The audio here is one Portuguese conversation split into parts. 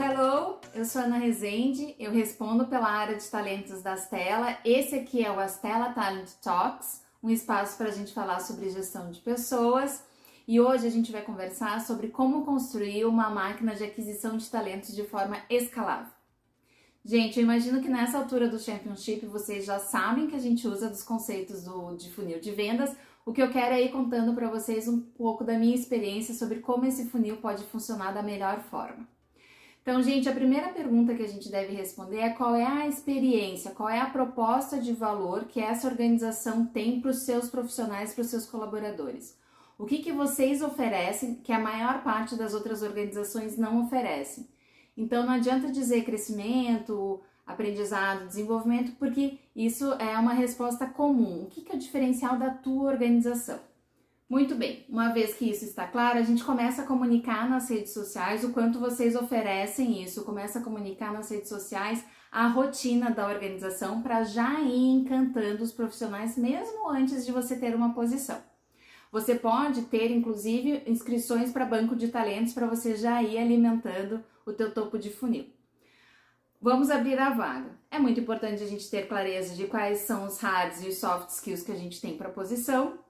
Hello, hello! Eu sou Ana Rezende, eu respondo pela área de talentos da Astela. Esse aqui é o Astela Talent Talks, um espaço para a gente falar sobre gestão de pessoas. E hoje a gente vai conversar sobre como construir uma máquina de aquisição de talentos de forma escalável. Gente, eu imagino que nessa altura do Championship vocês já sabem que a gente usa dos conceitos do, de funil de vendas. O que eu quero é ir contando para vocês um pouco da minha experiência sobre como esse funil pode funcionar da melhor forma. Então, gente, a primeira pergunta que a gente deve responder é qual é a experiência, qual é a proposta de valor que essa organização tem para os seus profissionais, para os seus colaboradores. O que, que vocês oferecem que a maior parte das outras organizações não oferecem? Então, não adianta dizer crescimento, aprendizado, desenvolvimento, porque isso é uma resposta comum. O que, que é o diferencial da tua organização? Muito bem, uma vez que isso está claro, a gente começa a comunicar nas redes sociais o quanto vocês oferecem isso, começa a comunicar nas redes sociais a rotina da organização para já ir encantando os profissionais mesmo antes de você ter uma posição. Você pode ter inclusive inscrições para banco de talentos para você já ir alimentando o teu topo de funil. Vamos abrir a vaga. É muito importante a gente ter clareza de quais são os hards e os soft skills que a gente tem para a posição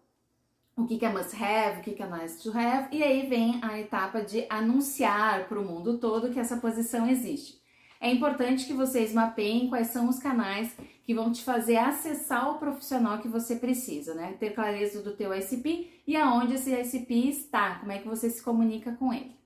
o que, é must have, o que, é nice to have, e aí vem a etapa de anunciar para o mundo todo que essa posição existe. É importante que vocês mapeiem quais são os canais que vão te fazer acessar o profissional que você precisa, né? Ter clareza do teu ICP e aonde esse ICP está, como é que você se comunica com ele.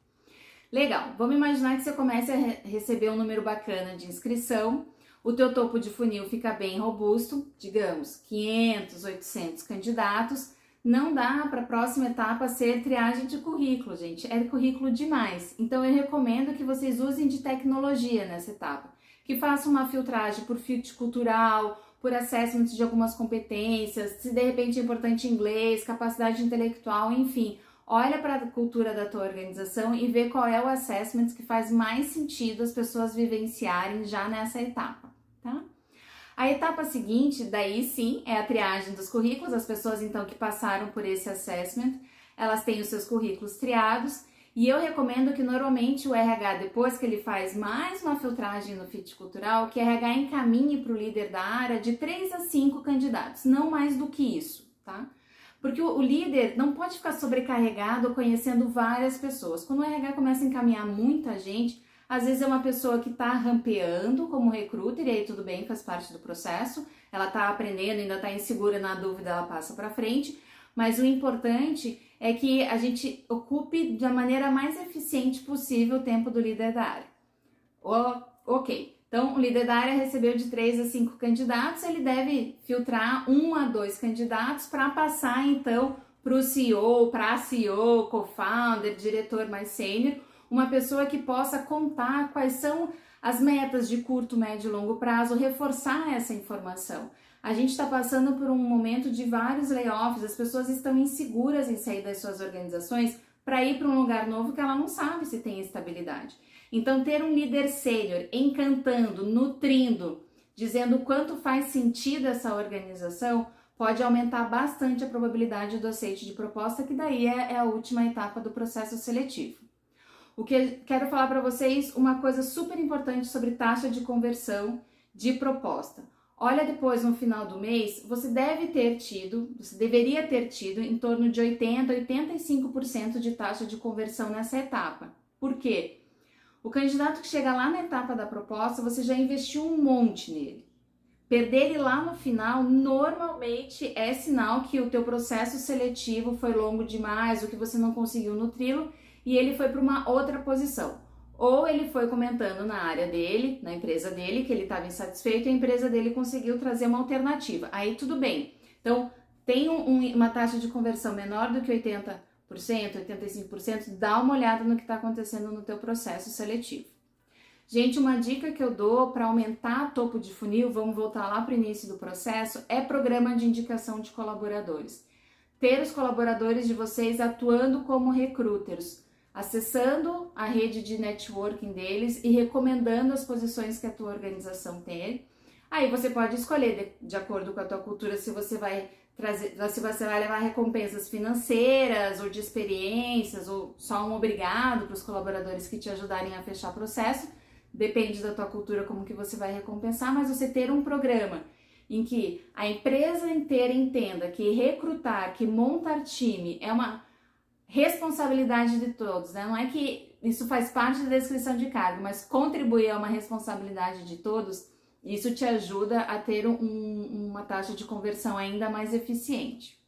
Legal, vamos imaginar que você comece a receber um número bacana de inscrição, o teu topo de funil fica bem robusto, digamos 500, 800 candidatos, não dá para a próxima etapa ser triagem de currículo, gente. É currículo demais. Então eu recomendo que vocês usem de tecnologia nessa etapa. Que façam uma filtragem por fit cultural, por assessment de algumas competências, se de repente é importante inglês, capacidade intelectual, enfim. Olha para a cultura da tua organização e vê qual é o assessment que faz mais sentido as pessoas vivenciarem já nessa etapa, tá? A etapa seguinte, daí sim, é a triagem dos currículos. As pessoas então que passaram por esse assessment, elas têm os seus currículos triados. E eu recomendo que normalmente o RH, depois que ele faz mais uma filtragem no fit cultural, que o RH encaminhe para o líder da área de 3 a 5 candidatos, não mais do que isso, tá? Porque o, o líder não pode ficar sobrecarregado conhecendo várias pessoas. Quando o RH começa a encaminhar muita gente, às vezes é uma pessoa que está rampeando como recruiter, e aí tudo bem, faz parte do processo. Ela está aprendendo, ainda está insegura, na dúvida, ela passa para frente. Mas o importante é que a gente ocupe da maneira mais eficiente possível o tempo do líder da área. ok, então o líder da área recebeu de 3 a 5 candidatos, ele deve filtrar um a dois candidatos para passar então para o CEO, para a CEO, co-founder, diretor mais sênior, uma pessoa que possa contar quais são as metas de curto, médio e longo prazo, reforçar essa informação. A gente está passando por um momento de vários layoffs, as pessoas estão inseguras em sair das suas organizações para ir para um lugar novo que ela não sabe se tem estabilidade. Então, ter um líder sênior encantando, nutrindo, dizendo o quanto faz sentido essa organização, pode aumentar bastante a probabilidade do aceite de proposta, que daí é, é a última etapa do processo seletivo. O que quero falar para vocês uma coisa super importante sobre taxa de conversão de proposta. Olha depois no final do mês, você deve ter tido, você deveria ter tido em torno de 80, 85% de taxa de conversão nessa etapa. Por quê? O candidato que chega lá na etapa da proposta, você já investiu um monte nele. Perder ele lá no final normalmente é sinal que o teu processo seletivo foi longo demais, ou que você não conseguiu nutri-lo e ele foi para uma outra posição. Ou ele foi comentando na área dele, na empresa dele, que ele estava insatisfeito e a empresa dele conseguiu trazer uma alternativa. Aí tudo bem. Então, tem um, uma taxa de conversão menor do que 80%, 85%, dá uma olhada no que está acontecendo no teu processo seletivo. Gente, uma dica que eu dou para aumentar topo de funil, vamos voltar lá para o início do processo, é programa de indicação de colaboradores. Ter os colaboradores de vocês atuando como recruiters, acessando a rede de networking deles e recomendando as posições que a tua organização tem. Aí você pode escolher, de, de, acordo com a tua cultura, se você vai trazer, se você vai levar recompensas financeiras ou de experiências ou só um obrigado para os colaboradores que te ajudarem a fechar processo, depende da tua cultura como que você vai recompensar, mas você ter um programa em que a empresa inteira entenda que recrutar, que montar time é uma responsabilidade de todos, né? Não é que isso faz parte da descrição de cargo, mas contribuir é uma responsabilidade de todos. Isso te ajuda a ter um, uma taxa de conversão ainda mais eficiente.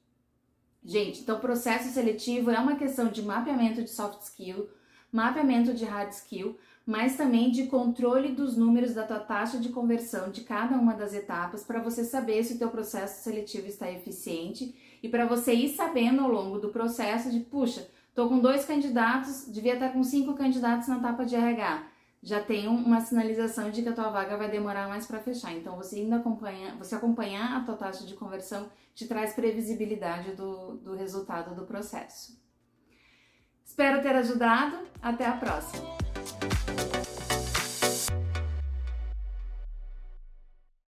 Gente, então processo seletivo é uma questão de mapeamento de soft skill, mapeamento de hard skill, mas também de controle dos números da tua taxa de conversão de cada uma das etapas para você saber se o teu processo seletivo está eficiente e para você ir sabendo ao longo do processo de, puxa, tô com dois candidatos, devia estar com cinco candidatos na etapa de RH. Já tem uma sinalização de que a tua vaga vai demorar mais para fechar. Então você ainda acompanha, você acompanhar a tua taxa de conversão te traz previsibilidade do, do resultado do processo. Espero ter ajudado. Até a próxima!